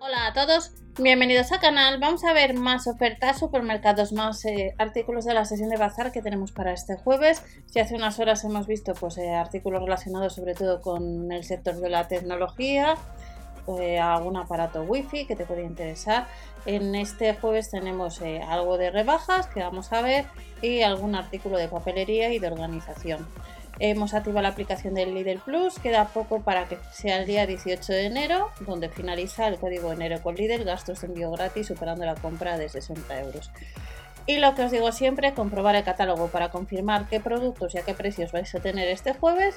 Hola a todos, bienvenidos al canal. Vamos a ver más ofertas, supermercados, más eh, artículos de la sesión de bazar que tenemos para este jueves. Si hace unas horas hemos visto pues, eh, artículos relacionados sobre todo con el sector de la tecnología, eh, algún aparato wifi que te puede interesar. En este jueves tenemos algo de rebajas que vamos a ver y algún artículo de papelería y de organización. Hemos activado la aplicación del Lidl Plus, queda poco para que sea el día 18 de enero, donde finaliza el código enero con Lidl, gastos de envío gratis superando la compra de 60 euros. Y lo que os digo siempre, comprobar el catálogo para confirmar qué productos y a qué precios vais a tener este jueves.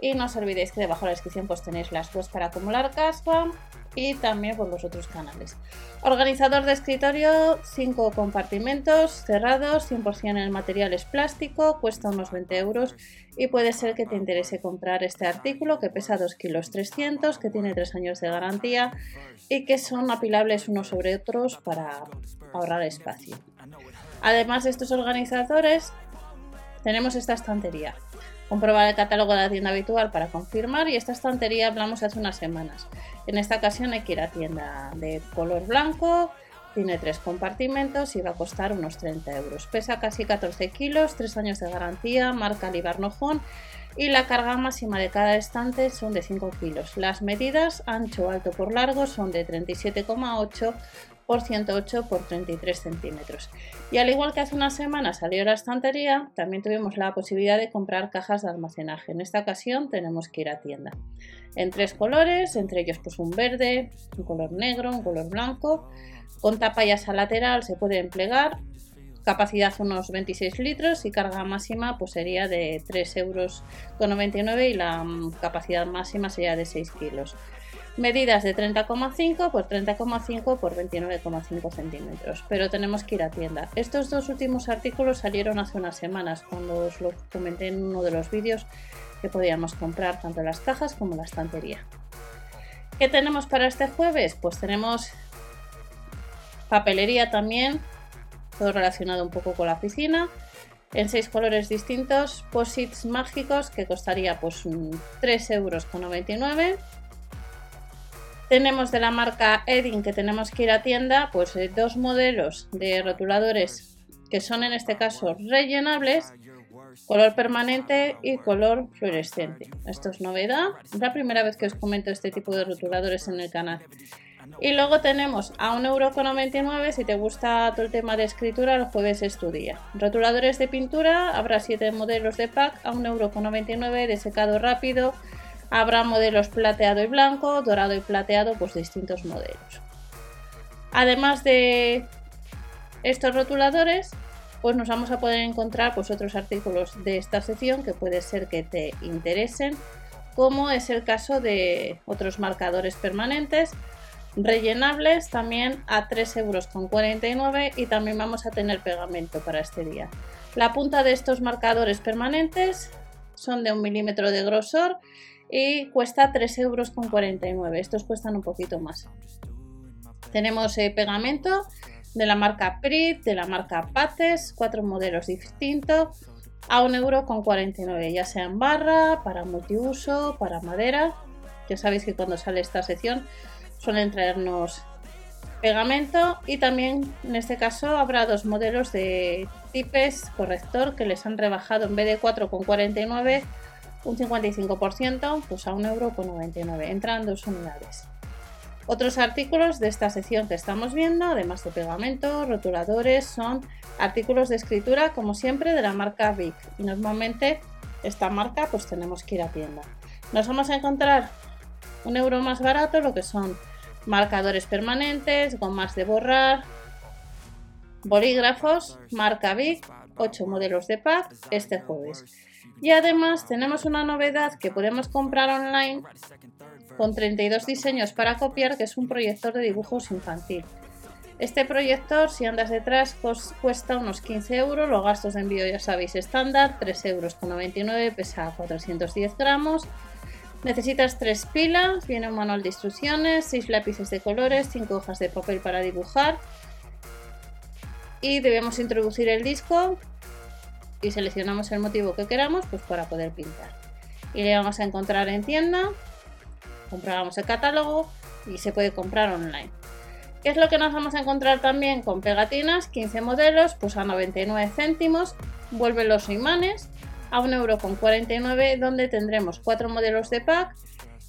Y no os olvidéis que debajo de la descripción pues tenéis las webs para acumular caspa y también por los otros canales. Organizador de escritorio, 5 compartimentos cerrados, 100% el material es plástico, cuesta unos 20 euros y puede ser que te interese comprar este artículo que pesa 2 kilos 300, que tiene 3 años de garantía y que son apilables unos sobre otros para ahorrar espacio. Además de estos organizadores, tenemos esta estantería. Comprobar el catálogo de la tienda habitual para confirmar y esta estantería hablamos hace unas semanas. En esta ocasión hay que ir a tienda de color blanco, tiene tres compartimentos y va a costar unos 30 euros. Pesa casi 14 kilos, 3 años de garantía, marca Libarnojón y la carga máxima de cada estante son de 5 kilos. Las medidas ancho, alto por largo son de 37,8 por 108 por 33 centímetros. Y al igual que hace una semana salió la estantería, también tuvimos la posibilidad de comprar cajas de almacenaje. En esta ocasión tenemos que ir a tienda. En tres colores, entre ellos pues un verde, un color negro, un color blanco. Con tapa ya lateral se puede emplear. Capacidad unos 26 litros y carga máxima pues sería de 3 euros con 99 y la mm, capacidad máxima sería de 6 kilos. Medidas de 30,5 por 30,5 por 29,5 centímetros, pero tenemos que ir a tienda. Estos dos últimos artículos salieron hace unas semanas, cuando os lo comenté en uno de los vídeos que podíamos comprar tanto las cajas como la estantería. ¿Qué tenemos para este jueves? Pues tenemos papelería también, todo relacionado un poco con la oficina, en seis colores distintos, posits mágicos que costaría pues 3,99 euros tenemos de la marca Edin que tenemos que ir a tienda, pues eh, dos modelos de rotuladores que son en este caso rellenables, color permanente y color fluorescente. Esto es novedad, es la primera vez que os comento este tipo de rotuladores en el canal. Y luego tenemos a 1,99€ si te gusta todo el tema de escritura, el jueves es tu día. Rotuladores de pintura, habrá 7 modelos de pack a 1,99€ de secado rápido, Habrá modelos plateado y blanco, dorado y plateado, pues distintos modelos. Además de estos rotuladores, pues nos vamos a poder encontrar pues otros artículos de esta sección que puede ser que te interesen, como es el caso de otros marcadores permanentes, rellenables también a 3,49 euros y también vamos a tener pegamento para este día. La punta de estos marcadores permanentes son de un milímetro de grosor y cuesta 3,49 euros. Estos cuestan un poquito más. Tenemos eh, pegamento de la marca Prit, de la marca Pates, cuatro modelos distintos a 1,49€, ya sea en barra, para multiuso, para madera. Ya sabéis que cuando sale esta sección suelen traernos pegamento y también en este caso habrá dos modelos de tipes corrector que les han rebajado en vez de 4,49 un 55%, pues a 1,99€. Entran dos unidades. Otros artículos de esta sección que estamos viendo, además de pegamento, rotuladores, son artículos de escritura, como siempre, de la marca Vic. Y normalmente esta marca pues tenemos que ir a tienda. Nos vamos a encontrar un euro más barato, lo que son marcadores permanentes, gomas de borrar, bolígrafos, marca Vic, 8 modelos de pack este jueves. Y además tenemos una novedad que podemos comprar online con 32 diseños para copiar, que es un proyector de dibujos infantil. Este proyector, si andas detrás, cuesta unos 15 euros. Los gastos de envío ya sabéis estándar, 3,99 euros, pesa 410 gramos. Necesitas tres pilas, viene un manual de instrucciones, 6 lápices de colores, 5 hojas de papel para dibujar. Y debemos introducir el disco y seleccionamos el motivo que queramos pues para poder pintar. Y le vamos a encontrar en tienda, compramos el catálogo y se puede comprar online. ¿Qué es lo que nos vamos a encontrar también con pegatinas? 15 modelos, pues a 99 céntimos. Vuelven los imanes a 1,49€ donde tendremos 4 modelos de pack.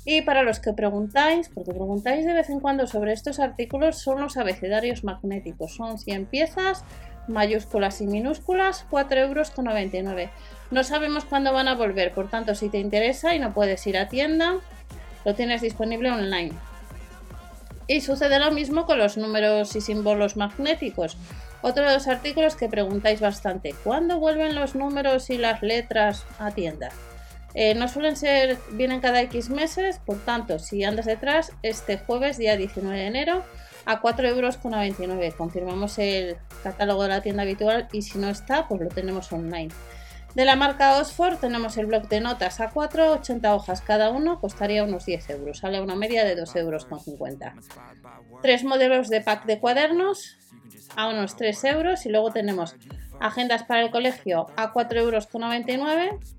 Y para los que preguntáis, porque preguntáis de vez en cuando sobre estos artículos, son los abecedarios magnéticos. Son 100 piezas, mayúsculas y minúsculas, 4,99€. No sabemos cuándo van a volver, por tanto, si te interesa y no puedes ir a tienda, lo tienes disponible online. Y sucede lo mismo con los números y símbolos magnéticos. Otro de los artículos que preguntáis bastante. ¿Cuándo vuelven los números y las letras a tienda? Eh, no suelen ser, vienen cada X meses, por tanto, si andas detrás, este jueves, día 19 de enero, a 4,99 euros. Confirmamos el catálogo de la tienda habitual y si no está, pues lo tenemos online. De la marca Oxford tenemos el bloc de notas a 4, 80 hojas cada uno, costaría unos 10 euros, sale una media de 2,50 euros. Tres modelos de pack de cuadernos a unos 3 euros y luego tenemos agendas para el colegio a 4,99 euros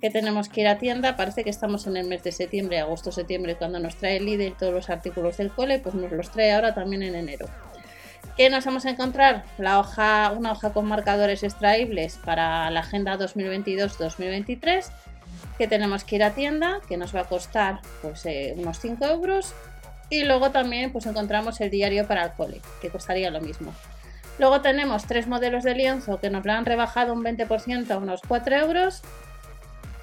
que tenemos que ir a tienda. Parece que estamos en el mes de septiembre, agosto, septiembre, cuando nos trae el líder todos los artículos del cole, pues nos los trae ahora también en enero. ¿Qué nos vamos a encontrar? La hoja, una hoja con marcadores extraíbles para la agenda 2022-2023 que tenemos que ir a tienda, que nos va a costar pues, eh, unos 5 euros. Y luego también pues, encontramos el diario para el cole, que costaría lo mismo. Luego tenemos tres modelos de lienzo que nos lo han rebajado un 20% a unos 4 euros.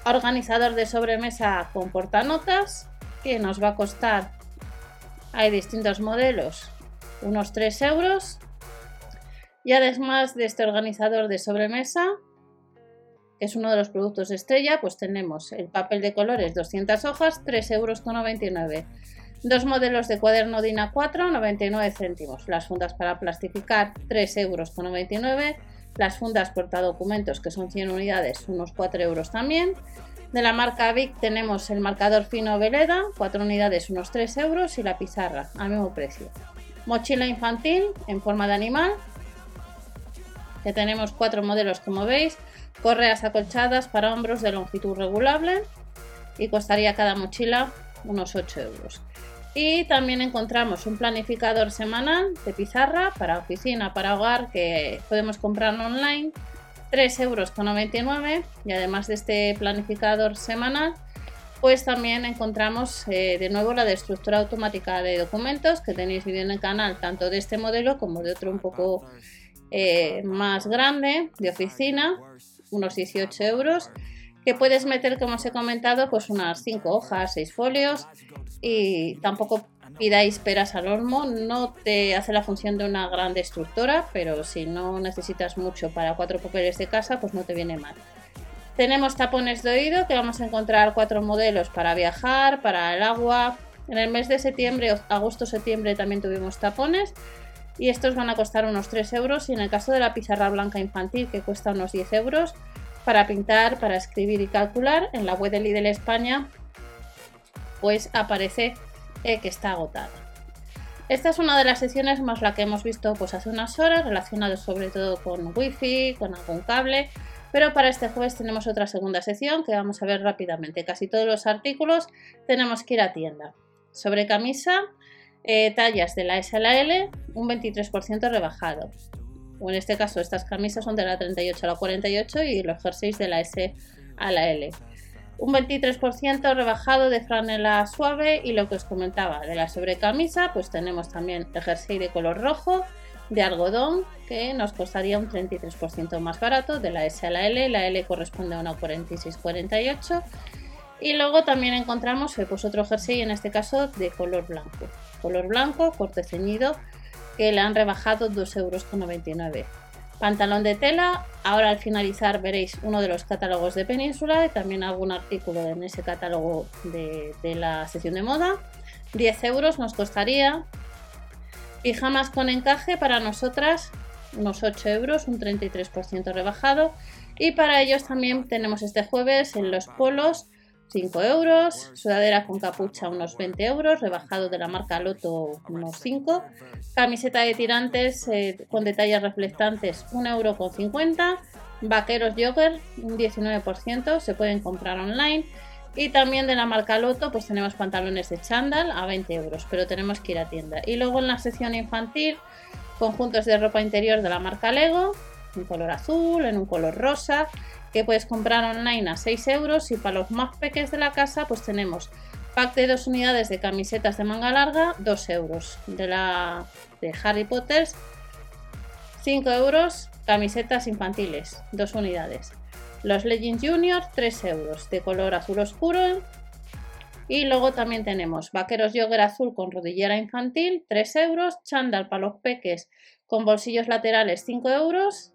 Organizador de sobremesa con portanotas, que nos va a costar, hay distintos modelos, unos 3 euros. Y además de este organizador de sobremesa, que es uno de los productos estrella, pues tenemos el papel de colores 200 hojas, 3,99 euros. Dos modelos de cuaderno DIN A4, 99 céntimos. Las fundas para plastificar, 3,99 euros. Las fundas portadocumentos, que son 100 unidades, unos 4 euros también. De la marca Vic tenemos el marcador fino Veleda, 4 unidades, unos 3 euros. Y la pizarra, al mismo precio. Mochila infantil en forma de animal, que tenemos cuatro modelos como veis, correas acolchadas para hombros de longitud regulable y costaría cada mochila unos 8 euros. Y también encontramos un planificador semanal de pizarra para oficina, para hogar, que podemos comprar online, 3,99 euros. Y además de este planificador semanal, pues también encontramos eh, de nuevo la de estructura automática de documentos que tenéis vídeo en el canal tanto de este modelo como de otro un poco eh, más grande de oficina unos 18 euros que puedes meter como os he comentado pues unas 5 hojas 6 folios y tampoco pidáis peras al olmo no te hace la función de una gran destructora pero si no necesitas mucho para cuatro papeles de casa pues no te viene mal tenemos tapones de oído que vamos a encontrar cuatro modelos para viajar, para el agua. En el mes de septiembre, agosto-septiembre también tuvimos tapones y estos van a costar unos 3 euros y en el caso de la pizarra blanca infantil que cuesta unos 10 euros para pintar, para escribir y calcular en la web de Lidl España pues aparece eh, que está agotada. Esta es una de las secciones más la que hemos visto pues hace unas horas relacionadas sobre todo con wifi, con algún cable pero para este jueves tenemos otra segunda sección que vamos a ver rápidamente. Casi todos los artículos tenemos que ir a tienda. Sobre camisa, eh, tallas de la S a la L, un 23% rebajado. O en este caso, estas camisas son de la 38 a la 48 y los jerseys de la S a la L. Un 23% rebajado de franela suave y lo que os comentaba de la sobrecamisa, pues tenemos también el jersey de color rojo de algodón que nos costaría un 33% más barato de la S a la L. La L corresponde a una 46-48. Y luego también encontramos eh, pues otro jersey, en este caso de color blanco. Color blanco, corte ceñido, que le han rebajado 2,99 euros. Pantalón de tela, ahora al finalizar veréis uno de los catálogos de Península y también algún artículo en ese catálogo de, de la sección de moda. 10 euros nos costaría Pijamas con encaje para nosotras unos 8 euros, un 33% rebajado. Y para ellos también tenemos este jueves en los polos 5 euros, sudadera con capucha unos 20 euros, rebajado de la marca Loto unos 5, camiseta de tirantes eh, con detalles reflectantes 1,50 euro con vaqueros jogger un 19%, se pueden comprar online. Y también de la marca Loto, pues tenemos pantalones de chándal a 20 euros, pero tenemos que ir a tienda. Y luego en la sección infantil, conjuntos de ropa interior de la marca Lego, en color azul, en un color rosa, que puedes comprar online a 6 euros. Y para los más pequeños de la casa, pues tenemos pack de dos unidades de camisetas de manga larga, 2 euros. De la de Harry Potter, 5 euros, camisetas infantiles, 2 unidades. Los Legends Junior, 3 euros, de color azul oscuro. Y luego también tenemos vaqueros jogger azul con rodillera infantil, 3 euros. Chandal para los peques con bolsillos laterales, 5 euros.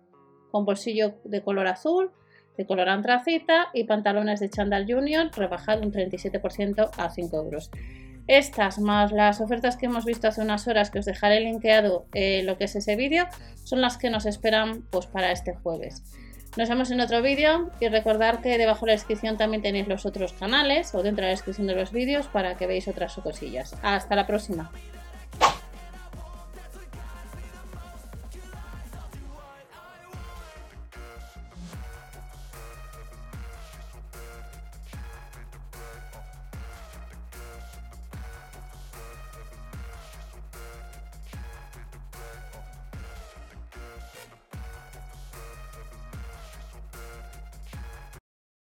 Con bolsillo de color azul, de color antracita. Y pantalones de chandal junior rebajado un 37% a 5 euros. Estas más las ofertas que hemos visto hace unas horas que os dejaré linkeado eh, lo que es ese vídeo son las que nos esperan pues para este jueves. Nos vemos en otro vídeo y recordar que debajo de la descripción también tenéis los otros canales o dentro de la descripción de los vídeos para que veáis otras cosillas. Hasta la próxima.